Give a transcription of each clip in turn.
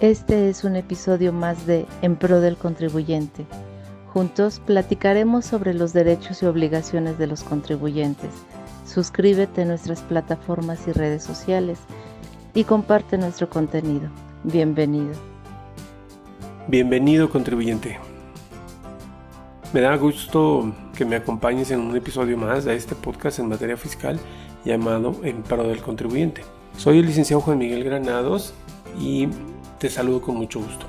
Este es un episodio más de En Pro del Contribuyente. Juntos platicaremos sobre los derechos y obligaciones de los contribuyentes. Suscríbete a nuestras plataformas y redes sociales y comparte nuestro contenido. Bienvenido. Bienvenido contribuyente. Me da gusto que me acompañes en un episodio más de este podcast en materia fiscal llamado En Pro del Contribuyente. Soy el licenciado Juan Miguel Granados y te saludo con mucho gusto.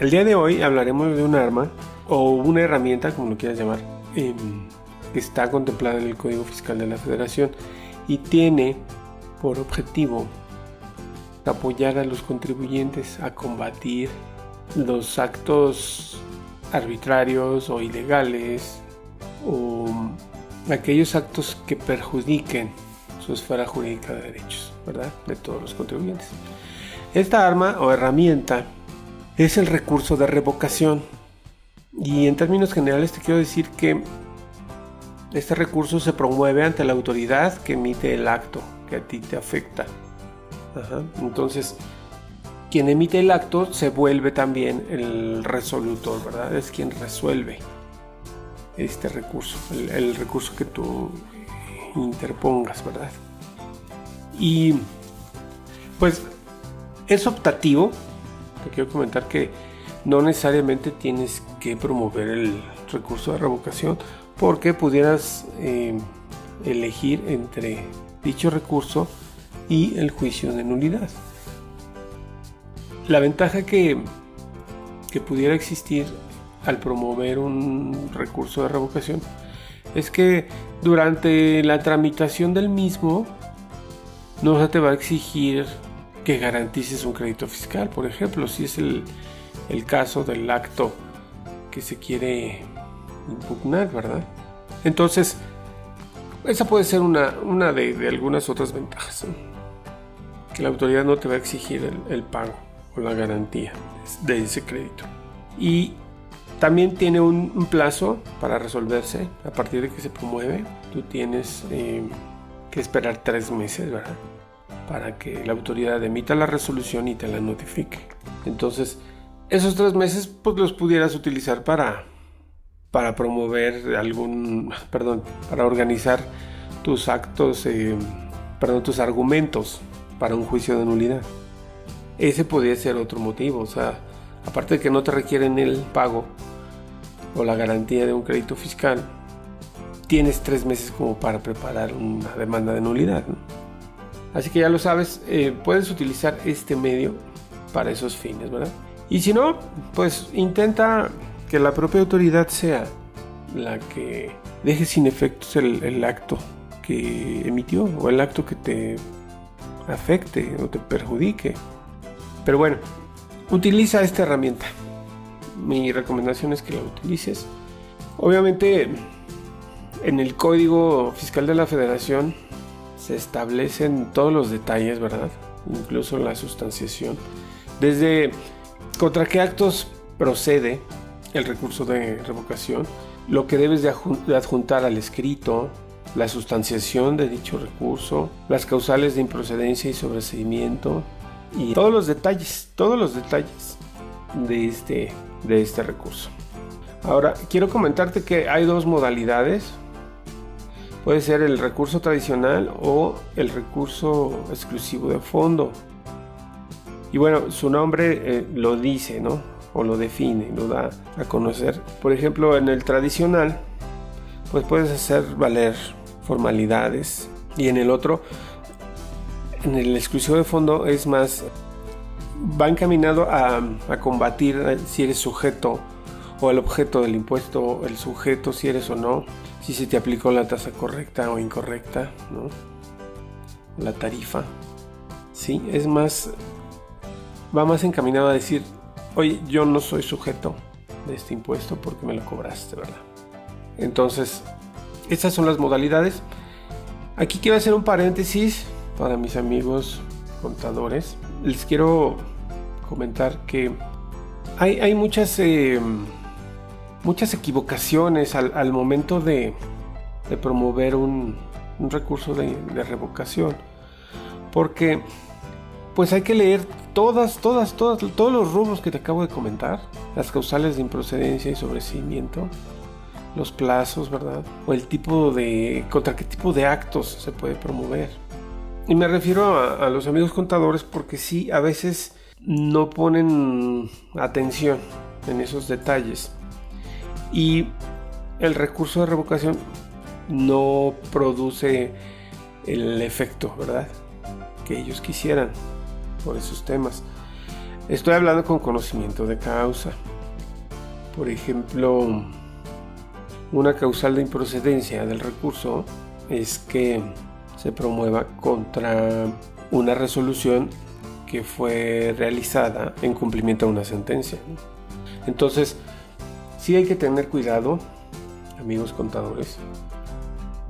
El día de hoy hablaremos de un arma o una herramienta, como lo quieras llamar, em, que está contemplada en el Código Fiscal de la Federación y tiene por objetivo apoyar a los contribuyentes a combatir los actos arbitrarios o ilegales o aquellos actos que perjudiquen su esfera jurídica de derechos, ¿verdad? De todos los contribuyentes. Esta arma o herramienta es el recurso de revocación. Y en términos generales te quiero decir que este recurso se promueve ante la autoridad que emite el acto que a ti te afecta. Entonces, quien emite el acto se vuelve también el resolutor, ¿verdad? Es quien resuelve este recurso, el, el recurso que tú interpongas, ¿verdad? Y pues es optativo. Te quiero comentar que no necesariamente tienes que promover el recurso de revocación porque pudieras eh, elegir entre dicho recurso y el juicio de nulidad. La ventaja que, que pudiera existir al promover un recurso de revocación es que durante la tramitación del mismo no se te va a exigir que garantices un crédito fiscal, por ejemplo, si es el, caso del acto que se quiere impugnar, ¿verdad? Entonces, esa puede ser una, una de, algunas otras ventajas. Que la autoridad no te va a exigir el, pago o la garantía de ese crédito. Y también tiene un, plazo para resolverse a partir de que se promueve. Tú tienes eh, que esperar tres meses, ¿verdad? Para que la autoridad emita la resolución y te la notifique. Entonces, esos tres meses pues los pudieras utilizar para, para promover algún, perdón, para organizar tus actos, eh, perdón, tus argumentos para un juicio de nulidad. Ese podría ser otro motivo, o sea, aparte de que no te requieren el pago o la garantía de un crédito fiscal, tienes tres meses como para preparar una demanda de nulidad. Así que ya lo sabes, eh, puedes utilizar este medio para esos fines, ¿verdad? Y si no, pues intenta que la propia autoridad sea la que deje sin efectos el, acto que emitió o el acto que te afecte o te perjudique. Pero bueno, utiliza esta herramienta. Mi recomendación es que la utilices. Obviamente, en el Código Fiscal de la Federación se establecen todos los detalles, ¿verdad? Incluso la sustanciación. Desde contra qué actos procede el recurso de revocación, lo que debes de adjuntar al escrito, la sustanciación de dicho recurso, las causales de improcedencia y sobreseimiento y todos los detalles, todos los detalles de este, de este recurso. Ahora, quiero comentarte que hay dos modalidades Puede ser el recurso tradicional o el recurso exclusivo de fondo. Y bueno, su nombre eh, lo dice, ¿no? O lo define, lo da a conocer. Por ejemplo, en el tradicional, pues puedes hacer valer formalidades. Y en el otro, en el exclusivo de fondo, es más, va encaminado a, a combatir si eres sujeto o el objeto del impuesto, el sujeto, si eres o no si se te aplicó la tasa correcta o incorrecta, ¿no? La tarifa. Sí, es más, va más encaminado a decir, oye, yo no soy sujeto de este impuesto porque me lo cobraste, ¿verdad? Entonces, estas son las modalidades. Aquí quiero hacer un paréntesis para mis amigos contadores. Les quiero comentar que hay, hay muchas... Eh, muchas equivocaciones al, momento de, promover un, recurso de, revocación. Porque pues hay que leer todas, todas, todas, todos los rubros que te acabo de comentar, las causales de improcedencia y sobreseimiento, los plazos, ¿verdad? O el tipo de, contra qué tipo de actos se puede promover. Y me refiero a, a los amigos contadores porque sí, a veces no ponen atención en esos detalles. Y el recurso de revocación no produce el efecto, ¿verdad? Que ellos quisieran por esos temas. Estoy hablando con conocimiento de causa. Por ejemplo, una causal de improcedencia del recurso es que se promueva contra una resolución que fue realizada en cumplimiento de una sentencia. Entonces, sí hay que tener cuidado, amigos contadores,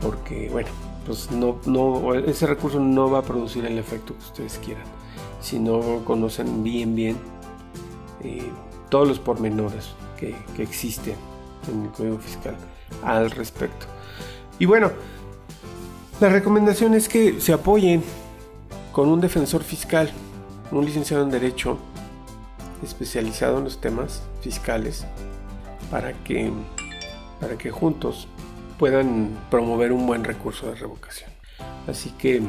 porque, bueno, pues no, no, ese recurso no va a producir el efecto que ustedes quieran si no conocen bien, bien eh, todos los pormenores que, que existen en el Código Fiscal al respecto. Y bueno, la recomendación es que se apoyen con un defensor fiscal, un licenciado en Derecho especializado en los temas fiscales, para que, para que juntos puedan promover un buen recurso de revocación. Así que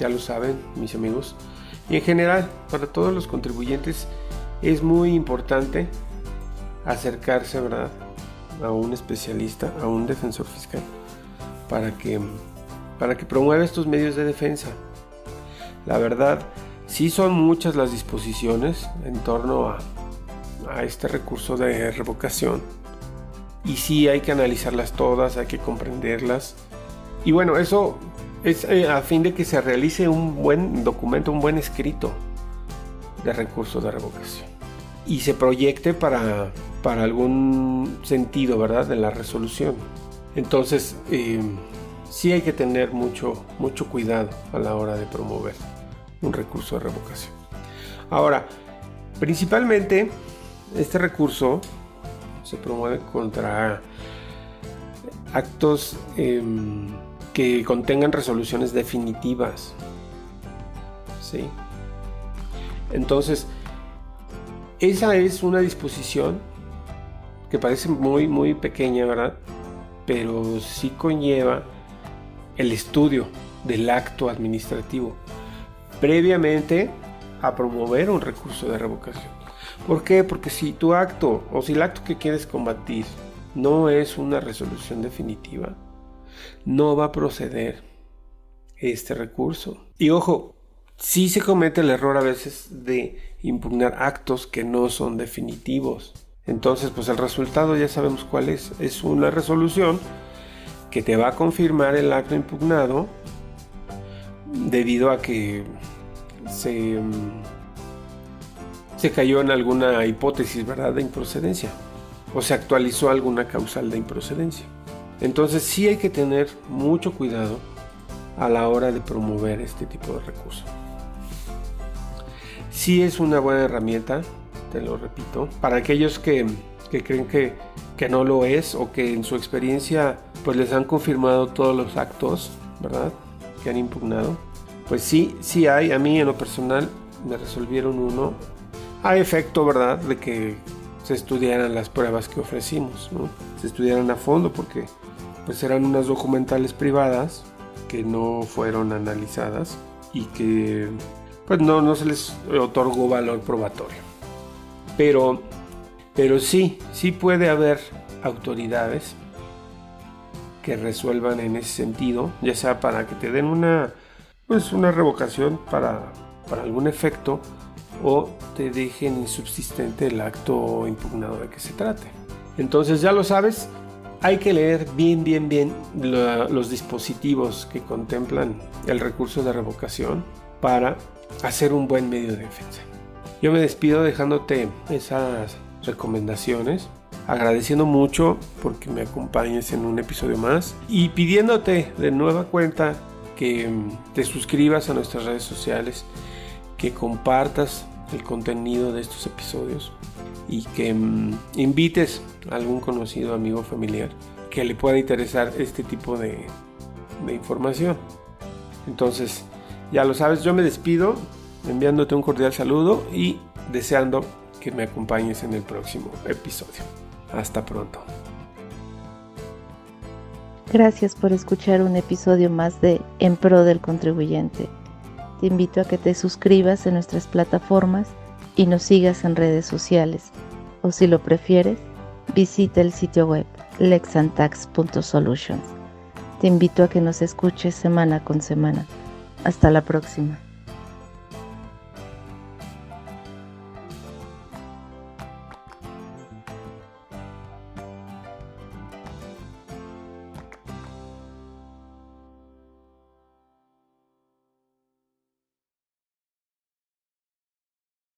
ya lo saben, mis amigos. Y en general, para todos los contribuyentes es muy importante acercarse, ¿verdad? A un especialista, a un defensor fiscal, para que, para que promueva estos medios de defensa. La verdad, sí son muchas las disposiciones en torno a, a este recurso de revocación. Y sí hay que analizarlas todas, hay que comprenderlas. Y bueno, eso es eh, a fin de que se realice un buen documento, un buen escrito de recurso de revocación y se proyecte para, para algún sentido, ¿verdad?, de la resolución. Entonces, eh, sí hay que tener mucho, mucho cuidado a la hora de promover un recurso de revocación. Ahora, principalmente, este recurso se promueve contra actos em, que contengan resoluciones definitivas. ¿Sí? Entonces, esa es una disposición que parece muy, muy pequeña, ¿verdad? Pero sí conlleva el estudio del acto administrativo previamente a promover un recurso de revocación. ¿Por qué? Porque si tu acto o si el acto que quieres combatir no es una resolución definitiva, no va a proceder este recurso. Y ojo, sí se comete el error a veces de impugnar actos que no son definitivos. Entonces, pues el resultado ya sabemos cuál es. Es una resolución que te va a confirmar el acto impugnado debido a que se, mm, se cayó en alguna hipótesis, ¿verdad?, de improcedencia. O se actualizó alguna causal de improcedencia. Entonces sí hay que tener mucho cuidado a la hora de promover este tipo de recursos. Sí es una buena herramienta, te lo repito, para aquellos que, creen que, que, no lo es o que en su experiencia pues les han confirmado todos los actos, ¿verdad? Que han impugnado. Pues sí, sí hay, a mí en lo personal me resolvieron uno a efecto, ¿verdad? De que se estudiaran las pruebas que ofrecimos. Se estudiaran a fondo porque pues eran unas documentales privadas que no fueron analizadas y que pues no, no se les otorgó valor probatorio. Pero, pero sí, sí puede haber autoridades que resuelvan en ese sentido, ya sea para que te den una, pues una revocación para, para algún efecto o te dejen insubsistente el acto impugnado de que se trate. Entonces ya lo sabes, hay que leer bien, bien, bien los dispositivos que contemplan el recurso de revocación para hacer un buen medio de defensa. Yo me despido dejándote esas recomendaciones, agradeciendo mucho porque me acompañes en un episodio más y pidiéndote de nueva cuenta que te suscribas a nuestras redes sociales, que compartas el contenido de estos episodios y que mm, invites a algún conocido, amigo, familiar que le pueda interesar este tipo de, de información. Entonces, ya lo sabes, yo me despido enviándote un cordial saludo y deseando que me acompañes en el próximo episodio. Hasta pronto. Gracias por escuchar un episodio más de En Pro del Contribuyente. Te invito a que te suscribas en nuestras plataformas y nos sigas en redes sociales. O si lo prefieres, visita el sitio web lexantax.solutions. Te invito a que nos escuches semana con semana. Hasta la próxima.